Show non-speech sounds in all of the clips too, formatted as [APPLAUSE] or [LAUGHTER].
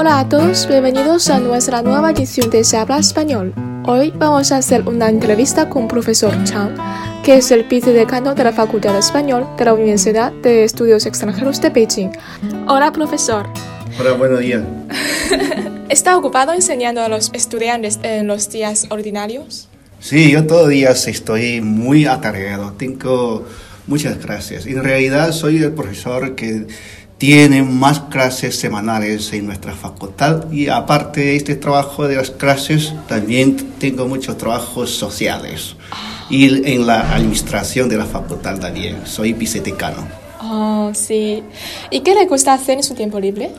Hola a todos, bienvenidos a nuestra nueva edición de Se habla español. Hoy vamos a hacer una entrevista con profesor Chang, que es el vicedecano de la Facultad de Español de la Universidad de Estudios Extranjeros de Beijing. Hola, profesor. Hola, buenos días. [LAUGHS] ¿Está ocupado enseñando a los estudiantes en los días ordinarios? Sí, yo todos los días estoy muy atareado. Tengo muchas clases. En realidad soy el profesor que tiene más clases semanales en nuestra facultad y aparte de este trabajo de las clases también tengo muchos trabajos sociales y en la administración de la facultad también. Soy vicedecano. Oh, sí. ¿Y qué le gusta hacer en su tiempo libre?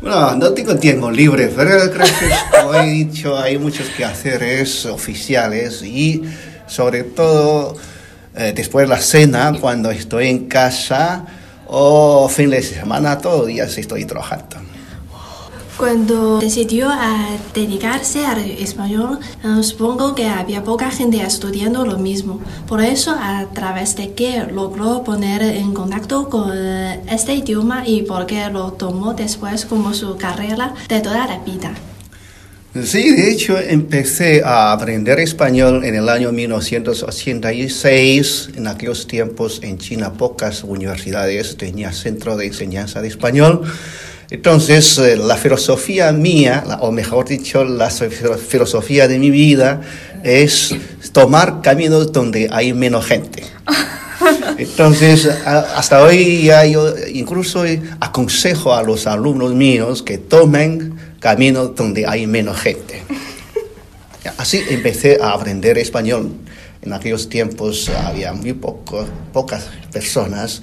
Bueno, no tengo tiempo libre, pero gracias, como he dicho, hay muchos quehaceres oficiales y sobre todo eh, después de la cena, cuando estoy en casa, o fin de semana, todos los días estoy trabajando. Cuando decidió a dedicarse al español, eh, supongo que había poca gente estudiando lo mismo. Por eso, a través de qué logró poner en contacto con eh, este idioma y por qué lo tomó después como su carrera de toda la vida. Sí, de hecho empecé a aprender español en el año 1986. En aquellos tiempos en China pocas universidades tenían centro de enseñanza de español. Entonces eh, la filosofía mía, o mejor dicho, la filosofía de mi vida es tomar caminos donde hay menos gente. [LAUGHS] Entonces, hasta hoy ya yo incluso aconsejo a los alumnos míos que tomen caminos donde hay menos gente. Así empecé a aprender español. En aquellos tiempos había muy poco, pocas personas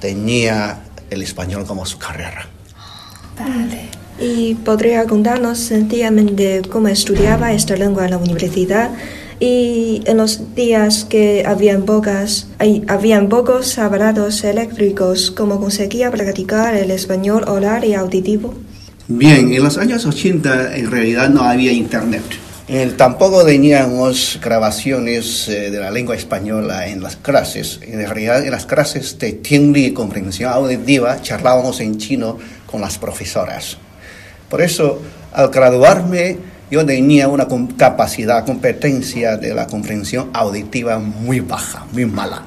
tenía el español como su carrera. Vale. ¿Y podría contarnos sencillamente cómo estudiaba esta lengua en la universidad? Y en los días que habían, pocas, habían pocos aparatos eléctricos, ¿cómo conseguía practicar el español oral y auditivo? Bien, en los años 80 en realidad no había internet. tampoco teníamos grabaciones eh, de la lengua española en las clases. En realidad, en las clases de Tianli y comprensión auditiva charlábamos en chino con las profesoras. Por eso, al graduarme, yo tenía una capacidad, competencia de la comprensión auditiva muy baja, muy mala.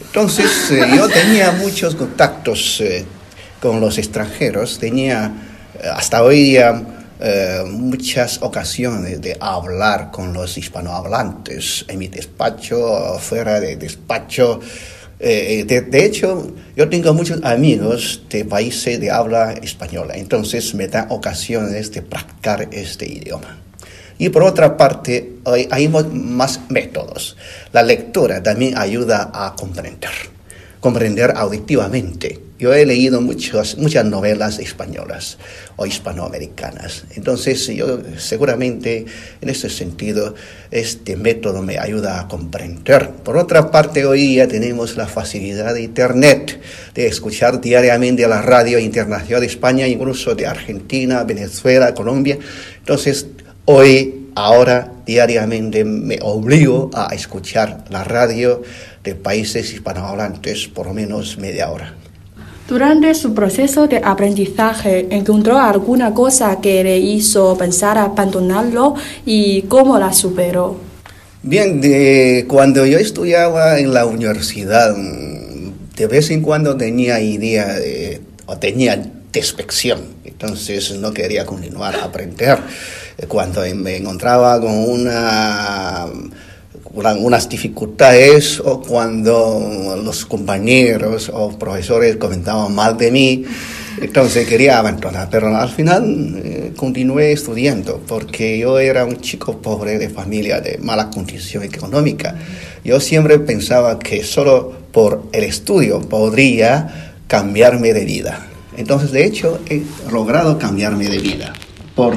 Entonces, eh, [LAUGHS] yo tenía muchos contactos eh, con los extranjeros, tenía hasta hoy día eh, muchas ocasiones de hablar con los hispanohablantes en mi despacho, fuera de despacho. Eh, de, hecho, yo tengo muchos amigos de países de habla española, entonces me dan ocasiones de practicar este idioma. Y por otra parte, hay, hay más métodos. La lectura también ayuda a comprender, comprender auditivamente yo he leído muchas, muchas novelas españolas o hispanoamericanas. Entonces, yo seguramente en ese sentido, este método me ayuda a comprender. Por otra parte, hoy día tenemos la facilidad de Internet, de escuchar diariamente la radio internacional de España, incluso de Argentina, Venezuela, Colombia. Entonces, hoy, ahora, diariamente me obligo a escuchar la radio de países hispanohablantes por lo menos media hora. Durante su proceso de aprendizaje, ¿encontró alguna cosa que le hizo pensar abandonarlo y cómo la superó? Bien, de, cuando yo estudiaba en la universidad, de vez en cuando tenía idea de, o tenía despección, entonces no quería continuar a aprender. Cuando me encontraba con una unas dificultades o cuando los compañeros o profesores comentaban mal de mí, entonces quería abandonar, pero al final eh, continué estudiando porque yo era un chico pobre de familia de mala condición económica. Yo siempre pensaba que solo por el estudio podría cambiarme de vida. Entonces, de hecho, he logrado cambiarme de vida por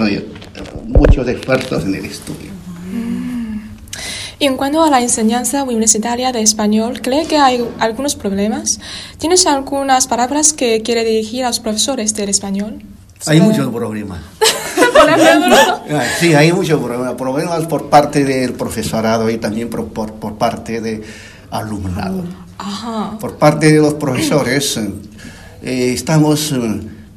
muchos esfuerzos en el estudio. Y en cuanto a la enseñanza universitaria de español, ¿cree que hay algunos problemas? ¿Tienes algunas palabras que quiere dirigir a los profesores del español? Hay muchos problemas. [LAUGHS] Ah, sí, hay muchos problemas. Problemas por parte del profesorado y también por, por, parte del alumnado. Por parte de los profesores, eh, estamos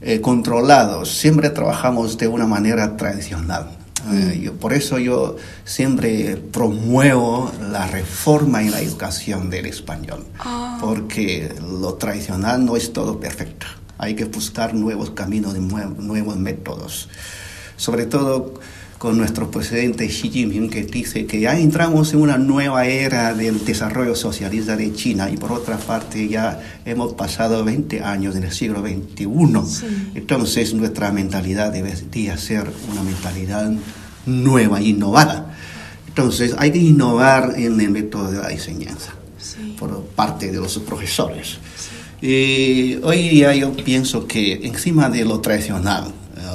eh, controlados, siempre trabajamos de una manera tradicional. Eh, yo- por eso yo siempre promuevo la reforma en la educación del español, porque lo tradicional no es todo perfecto. Hay que buscar nuevos caminos, nuevos métodos. Sobre todo con nuestro presidente Xi Jinping que dice que ya entramos en una nueva era del desarrollo socialista de China y por otra parte ya hemos pasado 20 años en el siglo XXI. Entonces nuestra mentalidad debería ser una mentalidad nueva, innovada. Entonces hay que innovar en el método de la enseñanza por parte de los profesores. Y hoy día yo pienso que encima de lo tradicional,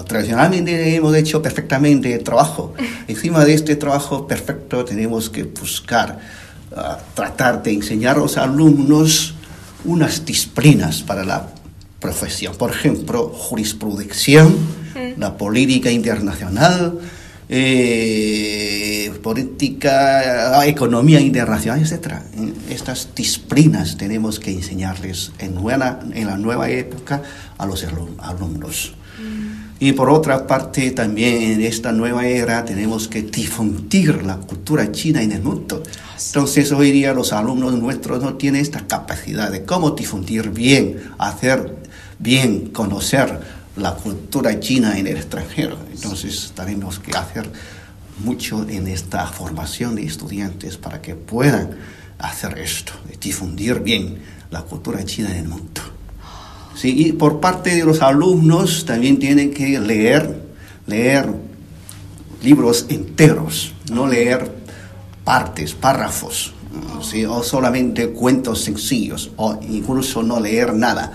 tradicionalmente hemos hecho perfectamente el trabajo, encima de este trabajo perfecto tenemos que buscar, ah, tratar de enseñar a los alumnos unas disciplinas para la profesión. Por ejemplo, jurisprudencia, la política internacional, eh, política, economía internacional, etc. Estas disciplinas tenemos que enseñarles en, buena- en la nueva época a los alum- alumnos. Y por otra parte, también en esta nueva era tenemos que difundir la cultura china en el mundo. Entonces, hoy día los alumnos nuestros no tienen esta capacidad de cómo difundir bien, hacer bien, conocer la cultura china en el extranjero. Entonces, tenemos que hacer mucho en esta formación de estudiantes para que puedan hacer esto, difundir bien la cultura china en el mundo. Sí, y por parte de los alumnos también tienen que leer, leer libros enteros, no leer partes, párrafos, ¿sí? o solamente cuentos sencillos, o incluso no leer nada.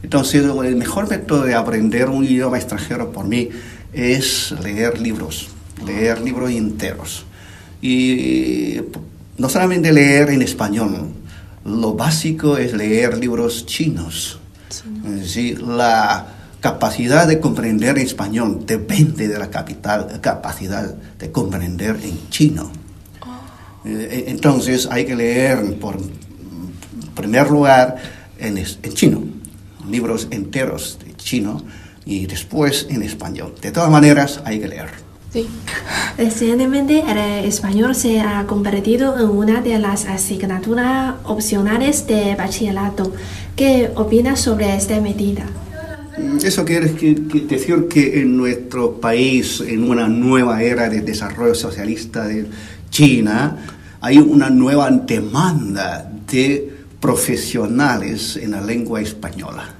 Entonces, el mejor método de aprender un idioma extranjero por mí es leer libros, leer libros enteros. Y no solamente leer en español, lo básico es leer libros chinos. Es decir, la capacidad de comprender español depende de la capital, capacidad de comprender en chino. Eh, Entonces hay que leer, por primer lugar, en, en chino, libros enteros de chino y después en español. De todas maneras, hay que leer. Sí. Recientemente el español se ha convertido en una de las asignaturas opcionales de bachillerato. ¿Qué opinas sobre esta medida? Eso quiere decir que en nuestro país, en una nueva era de desarrollo socialista de China, hay una nueva demanda de profesionales en la lengua española.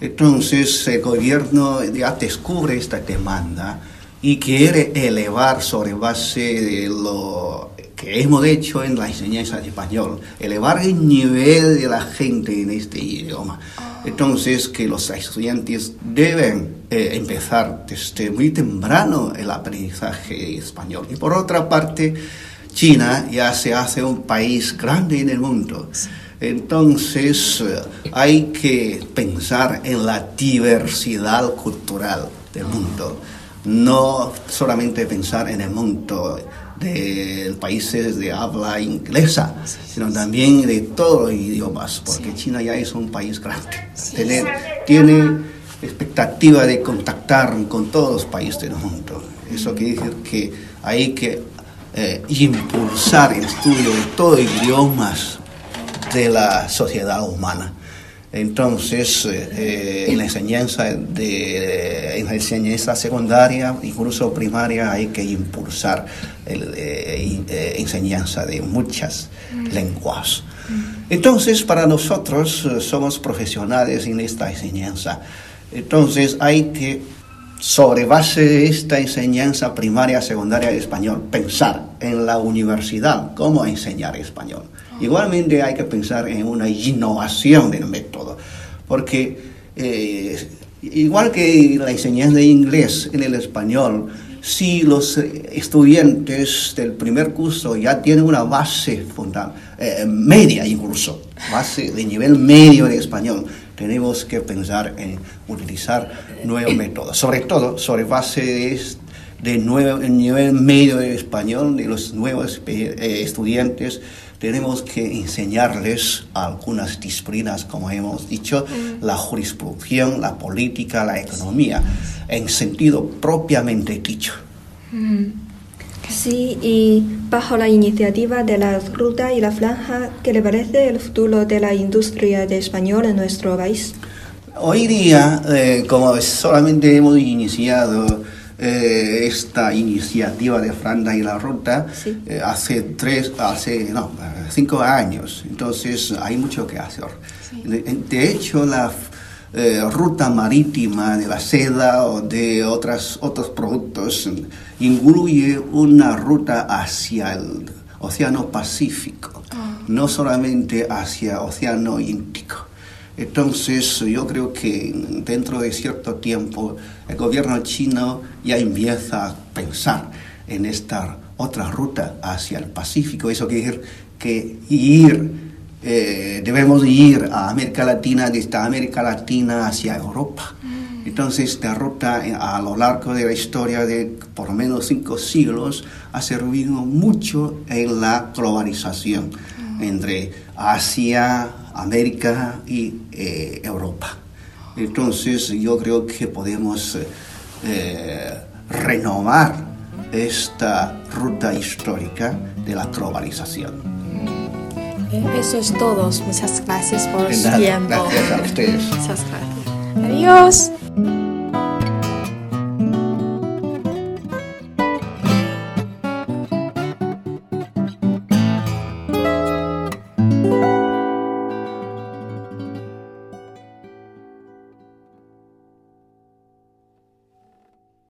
Entonces el gobierno ya descubre esta demanda y quiere elevar sobre base de lo que hemos hecho en la enseñanza de español, elevar el nivel de la gente en este idioma. Entonces que los estudiantes deben eh, empezar desde muy temprano el aprendizaje español. Y por otra parte, China ya se hace un país grande en el mundo. Entonces eh, hay que pensar en la diversidad cultural del mundo, no solamente pensar en el mundo de países de habla inglesa, sino también de todos los idiomas, porque China ya es un país grande. Tiene, tiene expectativa de contactar con todos los países del mundo. Eso quiere decir que hay que eh, impulsar el estudio de todos los idiomas de la sociedad humana. Entonces, eh, eh, en la enseñanza de, en la enseñanza secundaria, incluso primaria, hay que impulsar la enseñanza de muchas lenguas. Entonces, para nosotros eh, somos profesionales en esta enseñanza. Entonces, hay que, sobre base de esta enseñanza primaria, secundaria de español, pensar en la universidad cómo enseñar español. Igualmente hay que pensar en una innovación del método, porque eh, igual que la enseñanza de inglés en el español, si los estudiantes del primer curso ya tienen una base funda, eh, media incluso, base de nivel medio de español, tenemos que pensar en utilizar nuevos métodos, sobre todo sobre base de, de nuevo, el nivel medio de español de los nuevos eh, estudiantes. Tenemos que enseñarles algunas disciplinas, como hemos dicho, la jurisprudencia, la política, la economía, en sentido propiamente dicho. Sí, y bajo la iniciativa de la Ruta y la Franja, ¿qué le parece el futuro de la industria de español en nuestro país? Hoy día, eh, como solamente hemos iniciado eh, esta iniciativa de Franja y la Ruta Sí. eh, hace tres, hace no, cinco años, entonces hay mucho que hacer. De, de hecho, la eh, ruta marítima de la seda o de otras, otros productos incluye una ruta hacia el Océano Pacífico, no solamente hacia Océano Índico. Entonces, yo creo que dentro de cierto tiempo el gobierno chino ya empieza a pensar en esta otra ruta hacia el Pacífico. Eso quiere decir que ir, eh, debemos ir a América Latina, desde América Latina hacia Europa. Entonces, esta ruta eh, a lo largo de la historia de por lo menos cinco siglos ha servido mucho en la globalización entre Asia, América y eh, Europa. Entonces, yo creo que podemos eh, renovar esta ruta histórica de la globalización. Eso es todo. Muchas gracias por su tiempo. gracias a ustedes. Muchas gracias. Adiós.